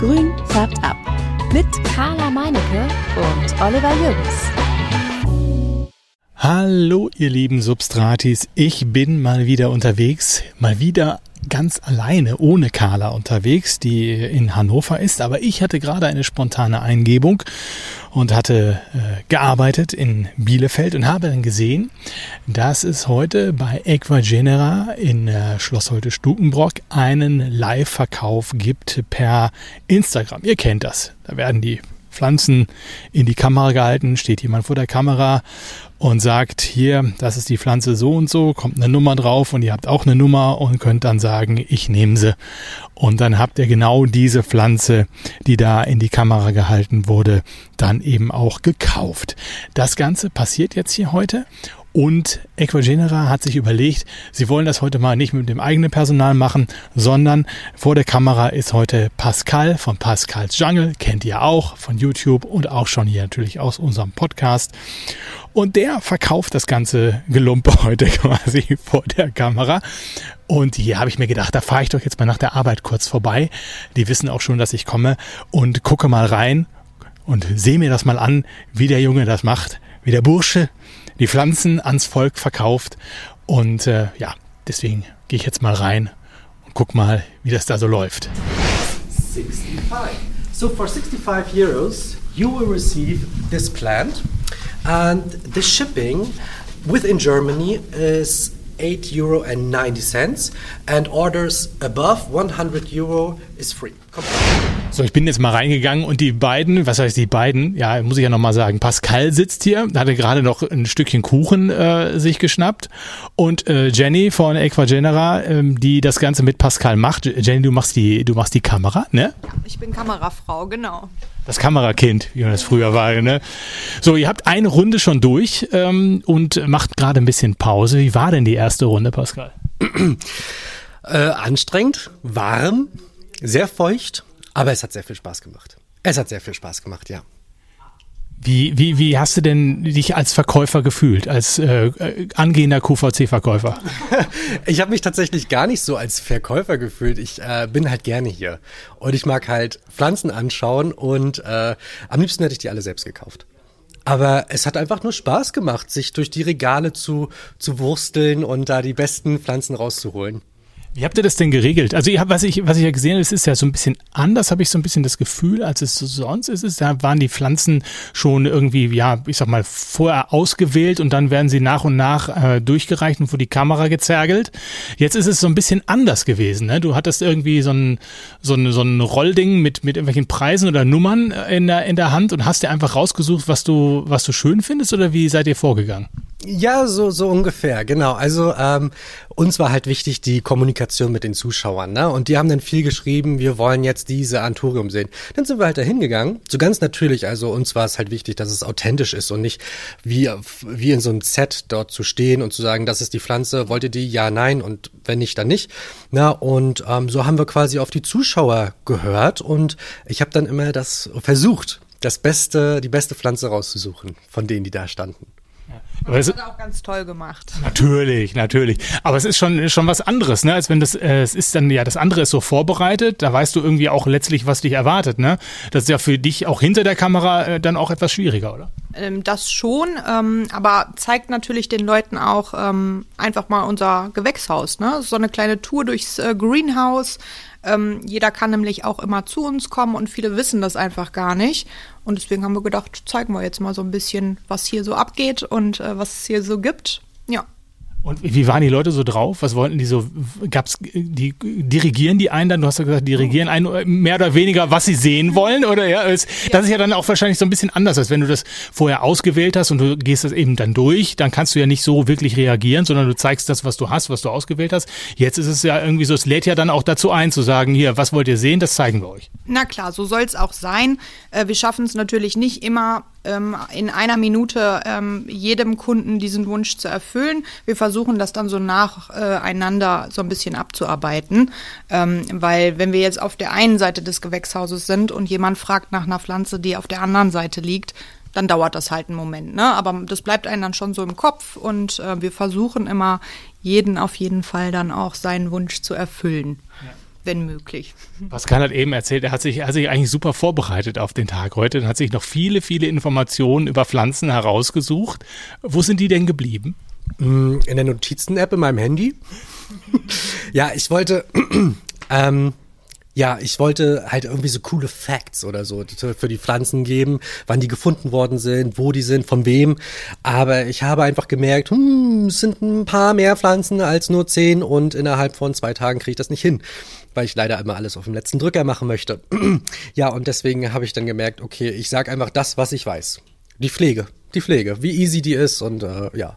Grün färbt ab. Mit Carla Meinecke und Oliver Jürgens. Hallo, ihr lieben Substratis. Ich bin mal wieder unterwegs. Mal wieder ganz alleine ohne Carla unterwegs, die in Hannover ist. Aber ich hatte gerade eine spontane Eingebung und hatte äh, gearbeitet in Bielefeld und habe dann gesehen, dass es heute bei Equagenera in äh, Schloss Holte Stukenbrock einen Live-Verkauf gibt per Instagram. Ihr kennt das. Da werden die Pflanzen in die Kamera gehalten, steht jemand vor der Kamera und sagt, hier, das ist die Pflanze so und so, kommt eine Nummer drauf und ihr habt auch eine Nummer und könnt dann sagen, ich nehme sie. Und dann habt ihr genau diese Pflanze, die da in die Kamera gehalten wurde, dann eben auch gekauft. Das Ganze passiert jetzt hier heute und Equagenera hat sich überlegt, sie wollen das heute mal nicht mit dem eigenen Personal machen, sondern vor der Kamera ist heute Pascal von Pascals Jungle, kennt ihr auch von YouTube und auch schon hier natürlich aus unserem Podcast. Und der verkauft das ganze Gelumpe heute quasi vor der Kamera. Und hier habe ich mir gedacht, da fahre ich doch jetzt mal nach der Arbeit kurz vorbei. Die wissen auch schon, dass ich komme und gucke mal rein und sehe mir das mal an, wie der Junge das macht, wie der Bursche die Pflanzen ans Volk verkauft. Und äh, ja, deswegen gehe ich jetzt mal rein und guck mal, wie das da so läuft. 65. So for 65 euros, you will receive this plant, and the shipping within Germany is 8 euro and 90 cents, and orders above 100 euro is free. So, ich bin jetzt mal reingegangen und die beiden, was heißt die beiden? Ja, muss ich ja nochmal sagen. Pascal sitzt hier, hatte gerade noch ein Stückchen Kuchen äh, sich geschnappt und äh, Jenny von Equagenera, ähm, die das Ganze mit Pascal macht. Jenny, du machst die, du machst die Kamera, ne? Ja, ich bin Kamerafrau, genau. Das Kamerakind, wie man das früher war, ne? So, ihr habt eine Runde schon durch ähm, und macht gerade ein bisschen Pause. Wie war denn die erste Runde, Pascal? äh, anstrengend, warm, sehr feucht, aber es hat sehr viel Spaß gemacht. Es hat sehr viel Spaß gemacht, ja. Wie, wie, wie hast du denn dich als Verkäufer gefühlt, als äh, angehender QVC-Verkäufer? ich habe mich tatsächlich gar nicht so als Verkäufer gefühlt. Ich äh, bin halt gerne hier. Und ich mag halt Pflanzen anschauen und äh, am liebsten hätte ich die alle selbst gekauft. Aber es hat einfach nur Spaß gemacht, sich durch die Regale zu, zu wursteln und da die besten Pflanzen rauszuholen. Wie habt ihr das denn geregelt? Also, ihr, was, ich, was ich ja gesehen habe, es ist ja so ein bisschen anders, habe ich so ein bisschen das Gefühl, als es sonst ist. Da waren die Pflanzen schon irgendwie, ja, ich sag mal, vorher ausgewählt und dann werden sie nach und nach äh, durchgereicht und vor die Kamera gezergelt. Jetzt ist es so ein bisschen anders gewesen. Ne? Du hattest irgendwie so ein, so ein, so ein Rollding mit, mit irgendwelchen Preisen oder Nummern in der, in der Hand und hast dir einfach rausgesucht, was du, was du schön findest oder wie seid ihr vorgegangen? Ja, so, so ungefähr, genau. Also ähm, uns war halt wichtig die Kommunikation mit den Zuschauern, ne? Und die haben dann viel geschrieben, wir wollen jetzt diese Anturium sehen. Dann sind wir halt da hingegangen. So ganz natürlich, also uns war es halt wichtig, dass es authentisch ist und nicht wie, wie in so einem Set dort zu stehen und zu sagen, das ist die Pflanze, wollt ihr die? Ja, nein und wenn nicht, dann nicht. Na, und ähm, so haben wir quasi auf die Zuschauer gehört und ich habe dann immer das versucht, das beste, die beste Pflanze rauszusuchen von denen, die da standen. Aber das hat er auch ganz toll gemacht. Natürlich, natürlich. Aber es ist schon, schon was anderes, ne? Als wenn das, äh, es ist dann, ja, das andere ist so vorbereitet, da weißt du irgendwie auch letztlich, was dich erwartet, ne? Das ist ja für dich auch hinter der Kamera äh, dann auch etwas schwieriger, oder? Ähm, das schon, ähm, aber zeigt natürlich den Leuten auch ähm, einfach mal unser Gewächshaus, ne? So eine kleine Tour durchs äh, Greenhouse. Ähm, jeder kann nämlich auch immer zu uns kommen und viele wissen das einfach gar nicht. Und deswegen haben wir gedacht, zeigen wir jetzt mal so ein bisschen, was hier so abgeht und äh, was es hier so gibt. Und wie waren die Leute so drauf? Was wollten die so? Gab's die dirigieren die einen dann? Du hast ja gesagt, dirigieren einen mehr oder weniger, was sie sehen wollen, oder ja? Es, ja. Das ist ja dann auch wahrscheinlich so ein bisschen anders, als wenn du das vorher ausgewählt hast und du gehst das eben dann durch. Dann kannst du ja nicht so wirklich reagieren, sondern du zeigst das, was du hast, was du ausgewählt hast. Jetzt ist es ja irgendwie so, es lädt ja dann auch dazu ein, zu sagen, hier, was wollt ihr sehen? Das zeigen wir euch. Na klar, so soll es auch sein. Äh, wir schaffen es natürlich nicht immer ähm, in einer Minute ähm, jedem Kunden diesen Wunsch zu erfüllen. Wir versuchen das dann so nacheinander so ein bisschen abzuarbeiten, ähm, weil wenn wir jetzt auf der einen Seite des Gewächshauses sind und jemand fragt nach einer Pflanze, die auf der anderen Seite liegt, dann dauert das halt einen Moment. Ne? Aber das bleibt einem dann schon so im Kopf und äh, wir versuchen immer, jeden auf jeden Fall dann auch seinen Wunsch zu erfüllen. Ja. Wenn möglich. Pascal hat eben erzählt, er hat sich, er hat sich eigentlich super vorbereitet auf den Tag heute und hat sich noch viele, viele Informationen über Pflanzen herausgesucht. Wo sind die denn geblieben? Mm, in der Notizen-App in meinem Handy. ja, ich wollte, ähm, ja, ich wollte halt irgendwie so coole Facts oder so für die Pflanzen geben, wann die gefunden worden sind, wo die sind, von wem. Aber ich habe einfach gemerkt, hm, es sind ein paar mehr Pflanzen als nur zehn und innerhalb von zwei Tagen kriege ich das nicht hin, weil ich leider immer alles auf dem letzten Drücker machen möchte. ja, und deswegen habe ich dann gemerkt, okay, ich sage einfach das, was ich weiß. Die Pflege die Pflege, wie easy die ist und äh, ja,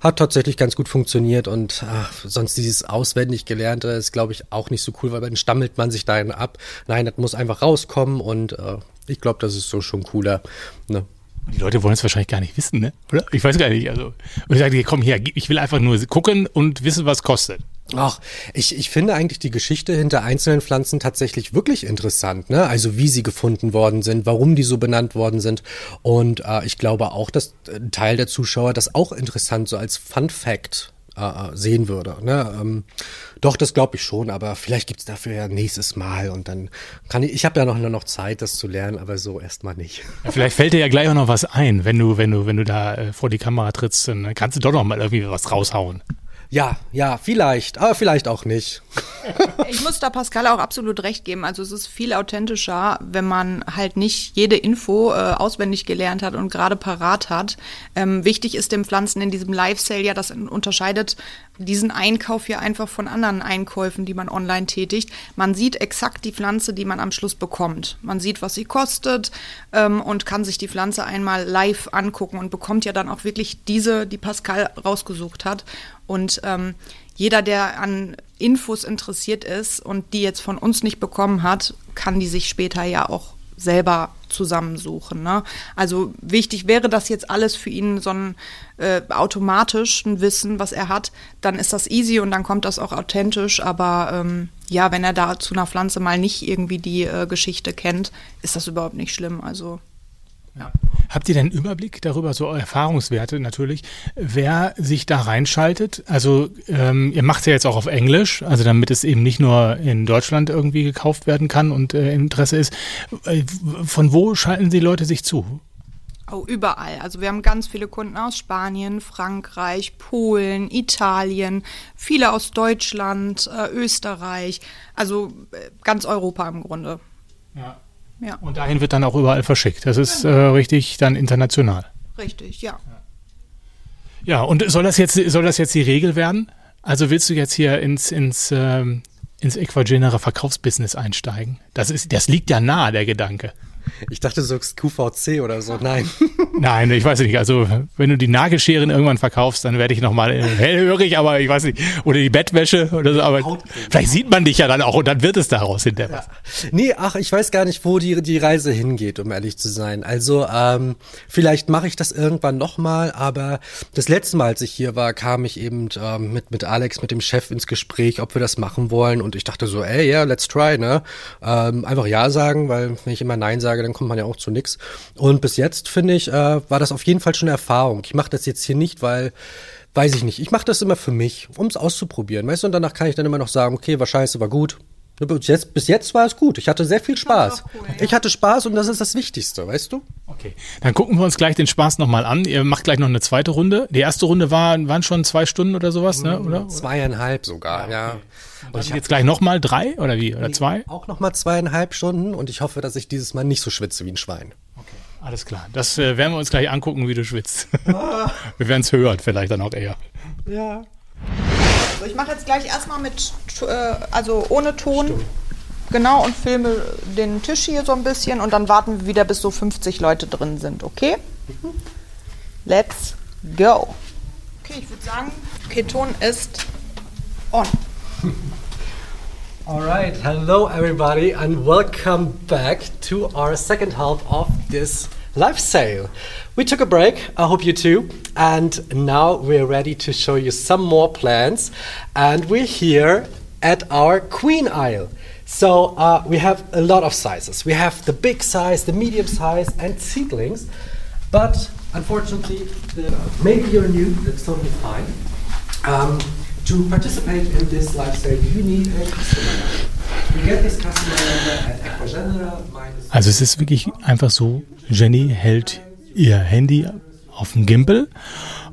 hat tatsächlich ganz gut funktioniert und ach, sonst dieses auswendig gelernte ist, glaube ich, auch nicht so cool, weil dann stammelt man sich dahin ab. Nein, das muss einfach rauskommen und äh, ich glaube, das ist so schon cooler. Ne? Die Leute wollen es wahrscheinlich gar nicht wissen, ne? Oder? Ich weiß gar nicht. Also, und ich sage, komm her, ich will einfach nur gucken und wissen, was kostet. Ach, ich, ich finde eigentlich die Geschichte hinter einzelnen Pflanzen tatsächlich wirklich interessant, ne? Also wie sie gefunden worden sind, warum die so benannt worden sind. Und äh, ich glaube auch, dass ein Teil der Zuschauer das auch interessant so als Fun Fact äh, sehen würde. Ne? Ähm, doch, das glaube ich schon, aber vielleicht gibt's dafür ja nächstes Mal und dann kann ich, ich habe ja noch, noch Zeit, das zu lernen, aber so erstmal nicht. Ja, vielleicht fällt dir ja gleich auch noch was ein, wenn du, wenn du, wenn du da äh, vor die Kamera trittst, dann kannst du doch noch mal irgendwie was raushauen. Ja, ja, vielleicht, aber vielleicht auch nicht. Ich muss da Pascal auch absolut recht geben. Also es ist viel authentischer, wenn man halt nicht jede Info äh, auswendig gelernt hat und gerade parat hat. Ähm, wichtig ist dem Pflanzen in diesem Live-Sale ja, das unterscheidet diesen Einkauf ja einfach von anderen Einkäufen, die man online tätigt. Man sieht exakt die Pflanze, die man am Schluss bekommt. Man sieht, was sie kostet ähm, und kann sich die Pflanze einmal live angucken und bekommt ja dann auch wirklich diese, die Pascal rausgesucht hat. Und ähm, jeder, der an Infos interessiert ist und die jetzt von uns nicht bekommen hat, kann die sich später ja auch selber zusammensuchen. Ne? Also wichtig wäre das jetzt alles für ihn so ein äh, automatischen Wissen, was er hat, dann ist das easy und dann kommt das auch authentisch. Aber ähm, ja, wenn er da zu einer Pflanze mal nicht irgendwie die äh, Geschichte kennt, ist das überhaupt nicht schlimm. Also ja. Habt ihr denn einen Überblick darüber, so Erfahrungswerte natürlich, wer sich da reinschaltet? Also ähm, ihr macht es ja jetzt auch auf Englisch, also damit es eben nicht nur in Deutschland irgendwie gekauft werden kann und äh, Interesse ist. Äh, von wo schalten die Leute sich zu? Oh, überall. Also wir haben ganz viele Kunden aus Spanien, Frankreich, Polen, Italien, viele aus Deutschland, äh, Österreich, also äh, ganz Europa im Grunde. Ja. Ja. Und dahin wird dann auch überall verschickt. Das ist äh, richtig dann international. Richtig, ja. Ja, und soll das jetzt, soll das jetzt die Regel werden? Also willst du jetzt hier ins, ins, ähm, ins Equagenere Verkaufsbusiness einsteigen? Das, ist, das liegt ja nahe, der Gedanke. Ich dachte, du sagst QVC oder so. Nein. Nein, ich weiß nicht. Also, wenn du die Nagelscheren irgendwann verkaufst, dann werde ich nochmal hellhörig, aber ich weiß nicht. Oder die Bettwäsche oder so. Aber vielleicht sieht man dich ja dann auch und dann wird es daraus hinterher. Ja. Nee, ach, ich weiß gar nicht, wo die, die Reise hingeht, um ehrlich zu sein. Also, ähm, vielleicht mache ich das irgendwann nochmal, aber das letzte Mal, als ich hier war, kam ich eben ähm, mit, mit Alex, mit dem Chef ins Gespräch, ob wir das machen wollen. Und ich dachte so, ey, ja, yeah, let's try, ne? Ähm, einfach Ja sagen, weil wenn ich immer Nein sage, dann kommt man ja auch zu nix. Und bis jetzt, finde ich, äh, war das auf jeden Fall schon eine Erfahrung. Ich mache das jetzt hier nicht, weil weiß ich nicht. Ich mache das immer für mich, um es auszuprobieren. Weißt du, und danach kann ich dann immer noch sagen, okay, war scheiße, war gut. Bis jetzt, bis jetzt war es gut. Ich hatte sehr viel Spaß. Cool, ja. Ich hatte Spaß und das ist das Wichtigste, weißt du? Okay. Dann gucken wir uns gleich den Spaß nochmal an. Ihr macht gleich noch eine zweite Runde. Die erste Runde war, waren schon zwei Stunden oder sowas, ne? Oder? Zweieinhalb sogar, ja. Okay. Und, und jetzt gleich nochmal drei oder wie? Oder zwei? Auch nochmal zweieinhalb Stunden und ich hoffe, dass ich dieses Mal nicht so schwitze wie ein Schwein. Okay. Alles klar. Das äh, werden wir uns gleich angucken, wie du schwitzt. Ah. wir werden es hören, vielleicht dann auch eher. Ja. Also ich mache jetzt gleich erstmal mit, äh, also ohne Ton. Stimmt. Genau, und filme den Tisch hier so ein bisschen und dann warten wir wieder, bis so 50 Leute drin sind, okay? Mhm. Let's go. Okay, ich würde sagen, okay, Ton ist on. All right, hello everybody, and welcome back to our second half of this live sale. We took a break, I hope you too, and now we're ready to show you some more plants. And we're here at our queen aisle. So uh, we have a lot of sizes. We have the big size, the medium size, and seedlings. But unfortunately, the, maybe you're new, that's totally fine. Um, to participate in this live sale, you need a customer. Also es ist wirklich einfach so, Jenny hält ihr Handy auf dem Gimbal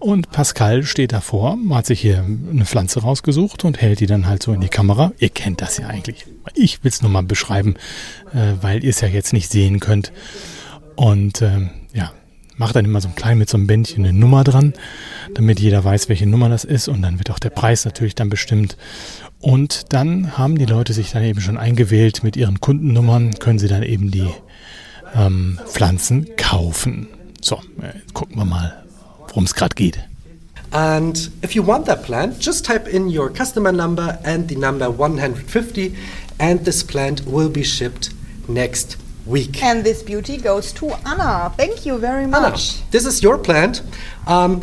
und Pascal steht davor, hat sich hier eine Pflanze rausgesucht und hält die dann halt so in die Kamera. Ihr kennt das ja eigentlich. Ich will es nur mal beschreiben, äh, weil ihr es ja jetzt nicht sehen könnt. Und ähm, ja, macht dann immer so ein klein mit so einem Bändchen eine Nummer dran, damit jeder weiß, welche Nummer das ist. Und dann wird auch der Preis natürlich dann bestimmt. Und dann haben die Leute sich dann eben schon eingewählt mit ihren Kundennummern, können sie dann eben die ähm, Pflanzen kaufen. So, äh, gucken wir mal, worum es gerade geht. And if you want that plant, just type in your customer number and the number 150 and this plant will be shipped next week. And this beauty goes to Anna. Thank you very much. Anna, this is your plant. Um,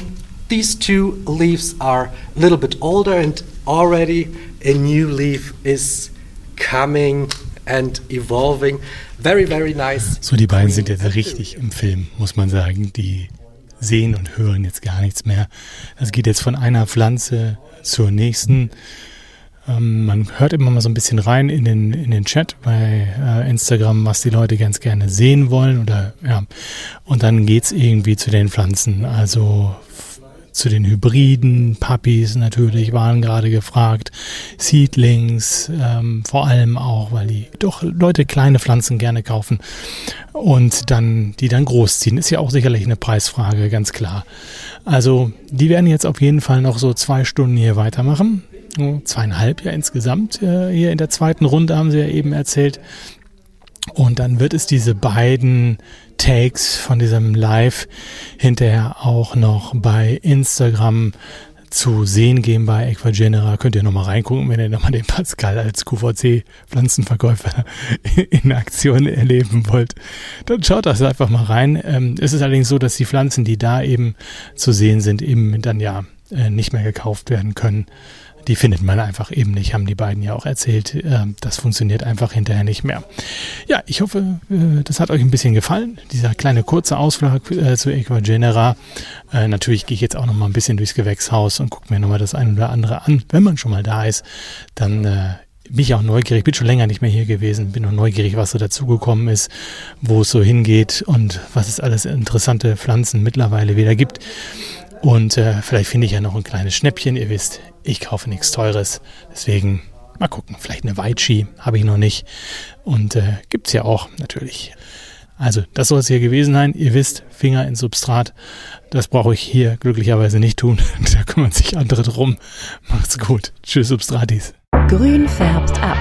these two leaves are a little bit older and already a new leaf is coming and evolving. Very, very nice. So, die beiden sind jetzt richtig im Film, muss man sagen. Die sehen und hören jetzt gar nichts mehr. Das geht jetzt von einer Pflanze zur nächsten. Ähm, man hört immer mal so ein bisschen rein in den, in den Chat bei äh, Instagram, was die Leute ganz gerne sehen wollen oder ja. Und dann geht's irgendwie zu den Pflanzen. Also zu den Hybriden, Puppies natürlich waren gerade gefragt, Seedlings ähm, vor allem auch, weil die doch Leute kleine Pflanzen gerne kaufen und dann die dann großziehen. Ist ja auch sicherlich eine Preisfrage, ganz klar. Also die werden jetzt auf jeden Fall noch so zwei Stunden hier weitermachen. Zweieinhalb ja insgesamt äh, hier in der zweiten Runde haben sie ja eben erzählt. Und dann wird es diese beiden Takes von diesem Live hinterher auch noch bei Instagram zu sehen geben bei Equagenera. Könnt ihr nochmal reingucken, wenn ihr nochmal den Pascal als QVC-Pflanzenverkäufer in Aktion erleben wollt. Dann schaut das einfach mal rein. Ähm, es ist allerdings so, dass die Pflanzen, die da eben zu sehen sind, eben dann ja äh, nicht mehr gekauft werden können die findet man einfach eben nicht, haben die beiden ja auch erzählt. Ähm, das funktioniert einfach hinterher nicht mehr. Ja, ich hoffe, äh, das hat euch ein bisschen gefallen. Dieser kleine kurze Ausflug äh, zu Equagenera. Äh, natürlich gehe ich jetzt auch noch mal ein bisschen durchs Gewächshaus und gucke mir noch mal das ein oder andere an. Wenn man schon mal da ist, dann bin ich auch neugierig, bin schon länger nicht mehr hier gewesen, bin noch neugierig, was so dazugekommen ist, wo es so hingeht und was es alles interessante Pflanzen mittlerweile wieder gibt. Und äh, vielleicht finde ich ja noch ein kleines Schnäppchen. Ihr wisst, ich kaufe nichts Teures. Deswegen mal gucken. Vielleicht eine Weitschi habe ich noch nicht. Und äh, gibt es ja auch natürlich. Also, das soll es hier gewesen sein. Ihr wisst, Finger ins Substrat. Das brauche ich hier glücklicherweise nicht tun. da kümmern sich andere drum. Macht's gut. Tschüss, Substratis. Grün färbt ab.